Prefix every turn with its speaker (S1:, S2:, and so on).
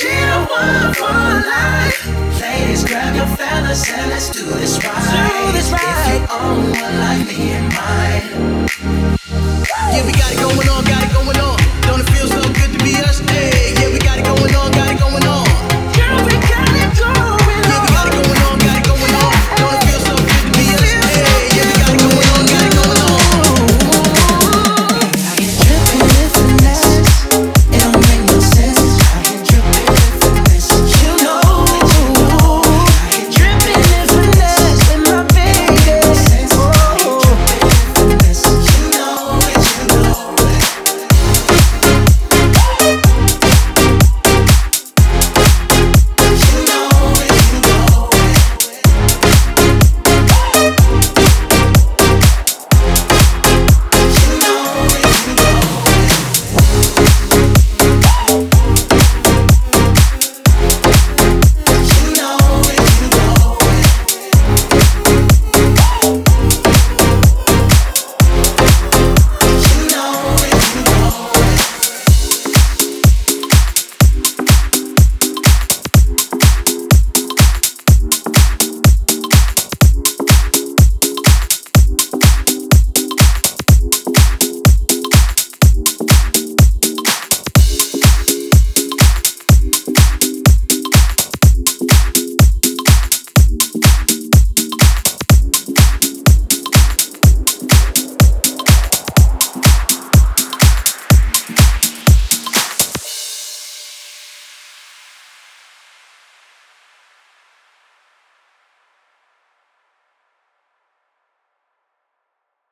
S1: She the one for life. Ladies, grab your fellas and let's do this right.
S2: Do this right.
S1: If you own one like me and mine.